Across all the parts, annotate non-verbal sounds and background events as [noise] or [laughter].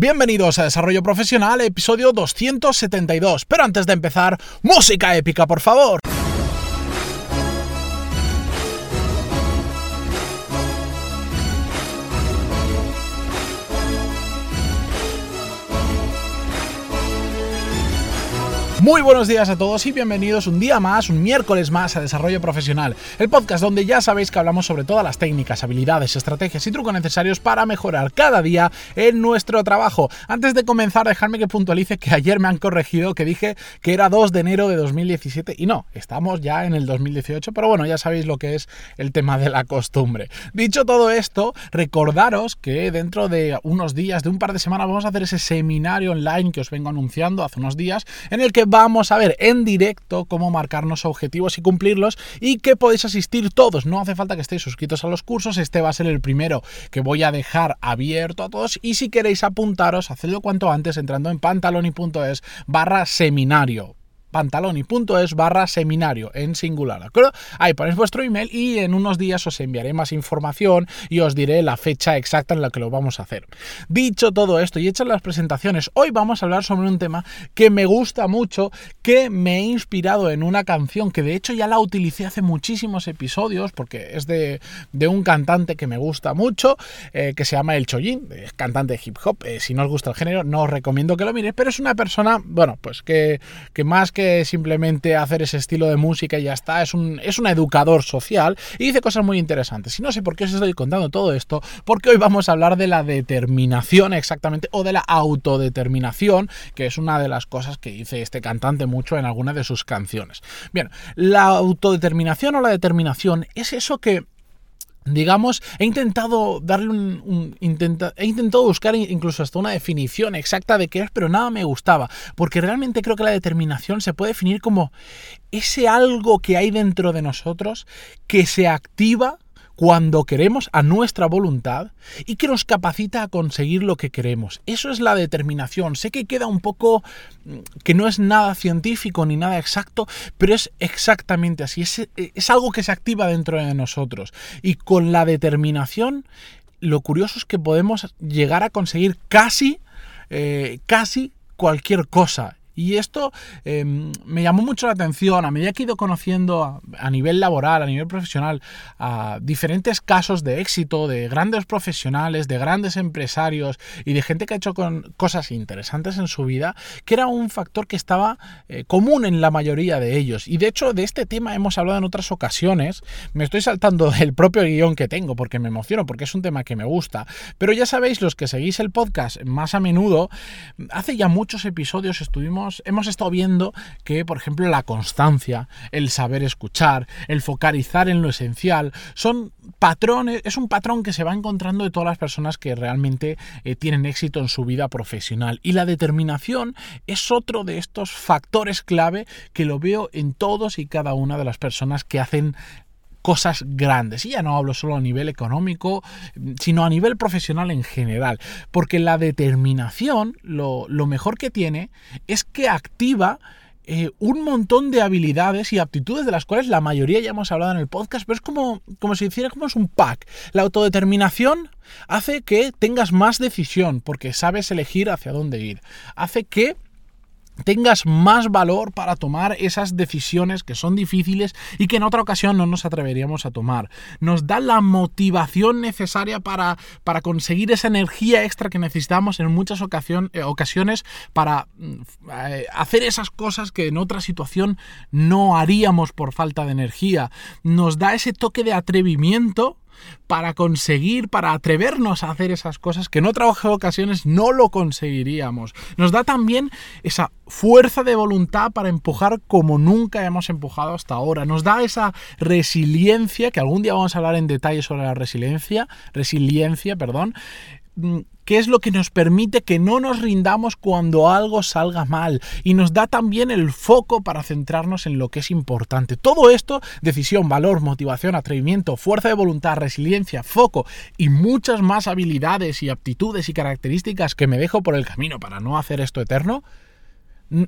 Bienvenidos a Desarrollo Profesional, episodio 272. Pero antes de empezar, música épica, por favor. Muy buenos días a todos y bienvenidos un día más, un miércoles más a Desarrollo Profesional, el podcast donde ya sabéis que hablamos sobre todas las técnicas, habilidades, estrategias y trucos necesarios para mejorar cada día en nuestro trabajo. Antes de comenzar, dejadme que puntualice que ayer me han corregido que dije que era 2 de enero de 2017 y no, estamos ya en el 2018, pero bueno, ya sabéis lo que es el tema de la costumbre. Dicho todo esto, recordaros que dentro de unos días, de un par de semanas, vamos a hacer ese seminario online que os vengo anunciando hace unos días, en el que vamos a ver en directo cómo marcarnos objetivos y cumplirlos y que podéis asistir todos. No hace falta que estéis suscritos a los cursos, este va a ser el primero que voy a dejar abierto a todos y si queréis apuntaros, hacedlo cuanto antes entrando en pantaloni.es barra seminario pantaloni.es barra seminario en singular, ¿de acuerdo? Ahí ponéis vuestro email y en unos días os enviaré más información y os diré la fecha exacta en la que lo vamos a hacer. Dicho todo esto y hechas las presentaciones, hoy vamos a hablar sobre un tema que me gusta mucho, que me he inspirado en una canción que de hecho ya la utilicé hace muchísimos episodios porque es de, un cantante que me gusta mucho, eh, que se llama El Chollín, es cantante de hip hop. Eh, si no os gusta el género, no os recomiendo que lo miréis, pero es una persona, bueno, pues que más que simplemente hacer ese estilo de música y ya está, es un, es un educador social y dice cosas muy interesantes. Y no sé por qué os estoy contando todo esto, porque hoy vamos a hablar de la determinación exactamente, o de la autodeterminación, que es una de las cosas que dice este cantante mucho en alguna de sus canciones. Bien, la autodeterminación o la determinación es eso que digamos, he intentado darle un, he intentado buscar incluso hasta una definición exacta de qué es, pero nada me gustaba, porque realmente creo que la determinación se puede definir como ese algo que hay dentro de nosotros que se activa cuando queremos a nuestra voluntad y que nos capacita a conseguir lo que queremos. Eso es la determinación. Sé que queda un poco mm, que no es nada científico ni nada exacto, pero es exactamente así. Es, es algo que se activa dentro de nosotros. Y con la determinación, lo curioso es que podemos llegar a conseguir casi, eh, casi cualquier cosa. Y esto em, me llamó mucho la atención a medida que he ido conociendo a, nivel laboral, a nivel profesional, a diferentes casos de éxito de grandes profesionales, de grandes empresarios y de gente que ha hecho cosas interesantes en su vida, que era un factor que estaba eh, común en la mayoría de ellos. Y de hecho de este tema hemos hablado en otras ocasiones. Me estoy saltando [laughs] el propio guion que tengo porque me emociono, porque es un tema que me gusta. Pero ya sabéis, los que seguís el podcast más a menudo, hace ya muchos episodios estuvimos hemos, estado viendo que, por ejemplo, la constancia, el saber escuchar, el focalizar en lo esencial, son patrones, es un patrón que se va encontrando de todas las personas que realmente eh, tienen éxito en su vida profesional. Y la determinación es otro de estos factores clave que lo veo en todos y cada una de las personas que hacen cosas grandes. Y ya no hablo solo a nivel económico, sino a nivel profesional en general. Porque la determinación, lo, mejor que tiene, es que activa eh, un montón de habilidades y aptitudes de las cuales la mayoría ya hemos hablado en el podcast, pero es como, como si hiciera como es un pack. La autodeterminación hace que tengas más decisión porque sabes elegir hacia dónde ir. Hace que tengas más valor para tomar esas decisiones que son difíciles y que en otra ocasión no nos atreveríamos a tomar. Nos da la motivación necesaria para, para conseguir esa energía extra que necesitamos en muchas eh, ocasiones para mm, eh, hacer esas cosas que en otra situación no haríamos por falta de energía. Nos da ese toque de atrevimiento para conseguir, para atrevernos a hacer esas cosas que en otras ocasiones no lo conseguiríamos. Nos da también esa fuerza de voluntad para empujar como nunca hemos empujado hasta ahora. Nos da esa resiliencia, que algún día vamos a hablar en detalle sobre la resiliencia, resiliencia, perdón, mm, que es lo que nos permite que no nos rindamos cuando algo salga mal y nos da también el foco para centrarnos en lo que es importante. Todo esto, decisión, valor, motivación, atrevimiento, fuerza de voluntad, resiliencia, foco y muchas más habilidades y aptitudes y características que me dejo por el camino para no hacer esto eterno,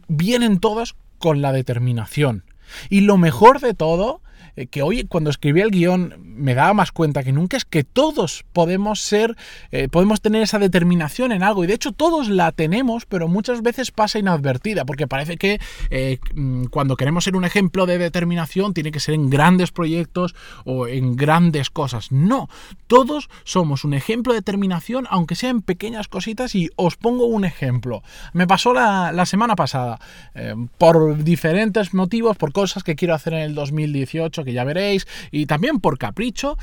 vienen todas con la determinación. Y lo mejor de todo eh, que hoy cuando escribí el guion me daba más cuenta que nunca es que todos podemos ser, eh, podemos tener esa determinación en algo y de hecho todos la tenemos, pero muchas veces pasa inadvertida porque parece que eh, mm, cuando queremos ser un ejemplo de determinación tiene que ser en grandes proyectos o en grandes cosas. No, todos somos un ejemplo de determinación aunque sea en pequeñas cositas y os pongo un ejemplo. Me pasó la, la semana pasada por diferentes motivos, por cosas que quiero hacer en el 2018 que ya veréis, y también por capricho,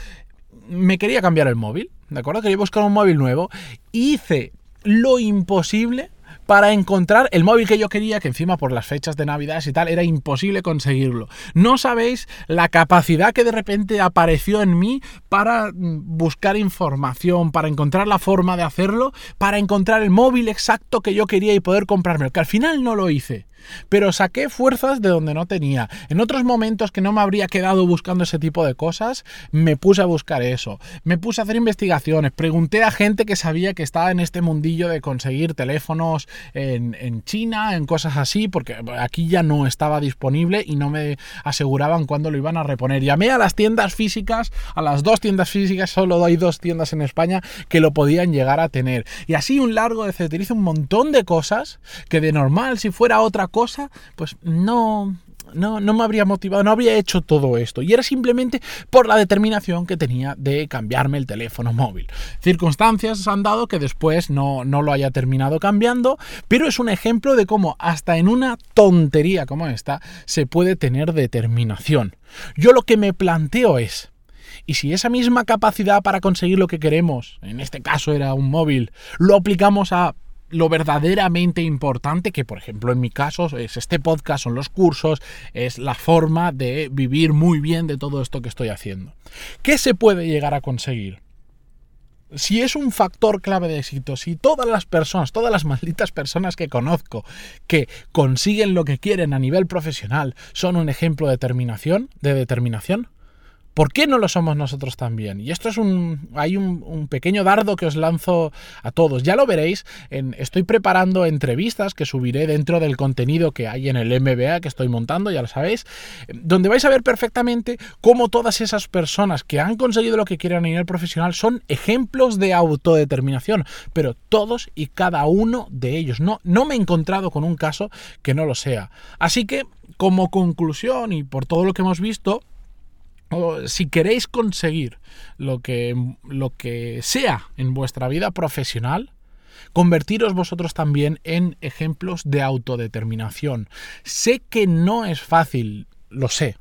me quería cambiar el móvil, ¿de acuerdo? Quería buscar un móvil nuevo. Hice lo imposible para encontrar el móvil que yo quería, que encima por las fechas de Navidad y tal era imposible conseguirlo. No sabéis la capacidad que de repente apareció en mí para mm, buscar información, para encontrar la forma de hacerlo, para encontrar el móvil exacto que yo quería y poder comprarme, que al final no lo hice pero saqué fuerzas de donde no tenía. En otros momentos que no me habría quedado buscando ese tipo de cosas, me puse a buscar eso. Me puse a hacer investigaciones, pregunté a gente que sabía que estaba en este mundillo de conseguir teléfonos en, China, en cosas así, porque aquí ya no estaba disponible y no me aseguraban cuándo lo iban a reponer. Llamé a las tiendas físicas, a las dos tiendas físicas, solo hay dos tiendas en España que lo podían llegar a tener. Y así un largo de utiliza un montón de cosas que de normal, si fuera otra cosa, pues no, no, no, me habría motivado, no habría hecho todo esto. Y era simplemente por la determinación que tenía de cambiarme el teléfono móvil. Circunstancias han dado que después no, no lo haya terminado cambiando, pero es un ejemplo de cómo hasta en una tontería como esta se puede tener determinación. Yo lo que me planteo es... Y si esa misma capacidad para conseguir lo que queremos, en este caso era un móvil, lo aplicamos a lo verdaderamente importante, que por ejemplo en mi caso es este podcast, son los cursos, es la forma de vivir muy bien de todo esto que estoy haciendo. ¿Qué se puede llegar a conseguir? Si es un factor clave de éxito, si todas las personas, todas las malditas personas que conozco que consiguen lo que quieren a nivel profesional son un ejemplo de determinación, de determinación, ¿Por qué no lo somos nosotros también? Y esto es un. Hay un, pequeño dardo que os lanzo a todos. Ya lo veréis. estoy preparando entrevistas que subiré dentro del contenido que hay en el MBA que estoy montando, ya lo sabéis. Donde vais a ver perfectamente cómo todas esas personas que han conseguido lo que quieren a nivel profesional son ejemplos de autodeterminación. Pero todos y cada uno de ellos. No, no me he encontrado con un caso que no lo sea. Así que, como conclusión y por todo lo que hemos visto si queréis conseguir lo que, lo que sea en vuestra vida profesional, convertiros vosotros también en ejemplos de autodeterminación. Sé que no es fácil, lo sé,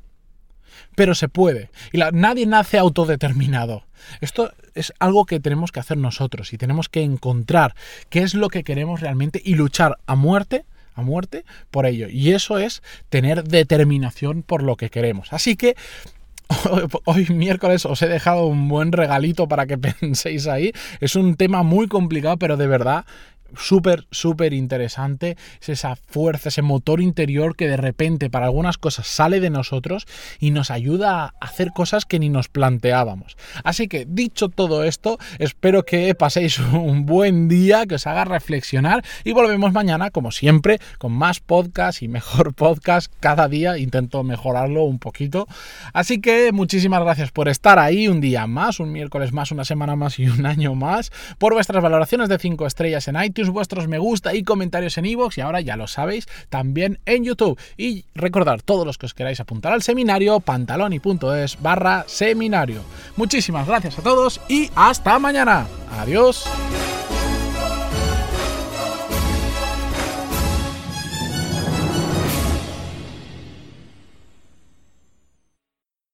pero se puede. Y nadie nace autodeterminado. Esto es algo que tenemos que hacer nosotros y tenemos que encontrar qué es lo que queremos realmente y luchar a muerte a muerte por ello. Y eso es tener determinación por lo que queremos. Así que hoy miércoles os he dejado un buen regalito para que [laughs] penséis ahí. Es un tema muy complicado, pero de verdad súper, súper interesante. Es esa fuerza, ese motor interior que de repente para algunas cosas sale de nosotros y nos ayuda a hacer cosas que ni nos planteábamos. Así que dicho todo esto, espero que paséis [laughs] un buen día, que os haga reflexionar y volvemos mañana, como siempre, con más podcast y mejor [laughs] podcast cada día. Intento mejorarlo un poquito. Así que muchísimas gracias por estar ahí un día más, un miércoles más, una semana más y un año más, por vuestras valoraciones de 5 estrellas en iTunes vuestros me gusta y comentarios en iVoox y ahora ya lo sabéis, también en YouTube. Y recordar, todos los que os queráis apuntar al seminario, pantaloni.es barra seminario. Muchísimas gracias a todos y hasta mañana. Adiós.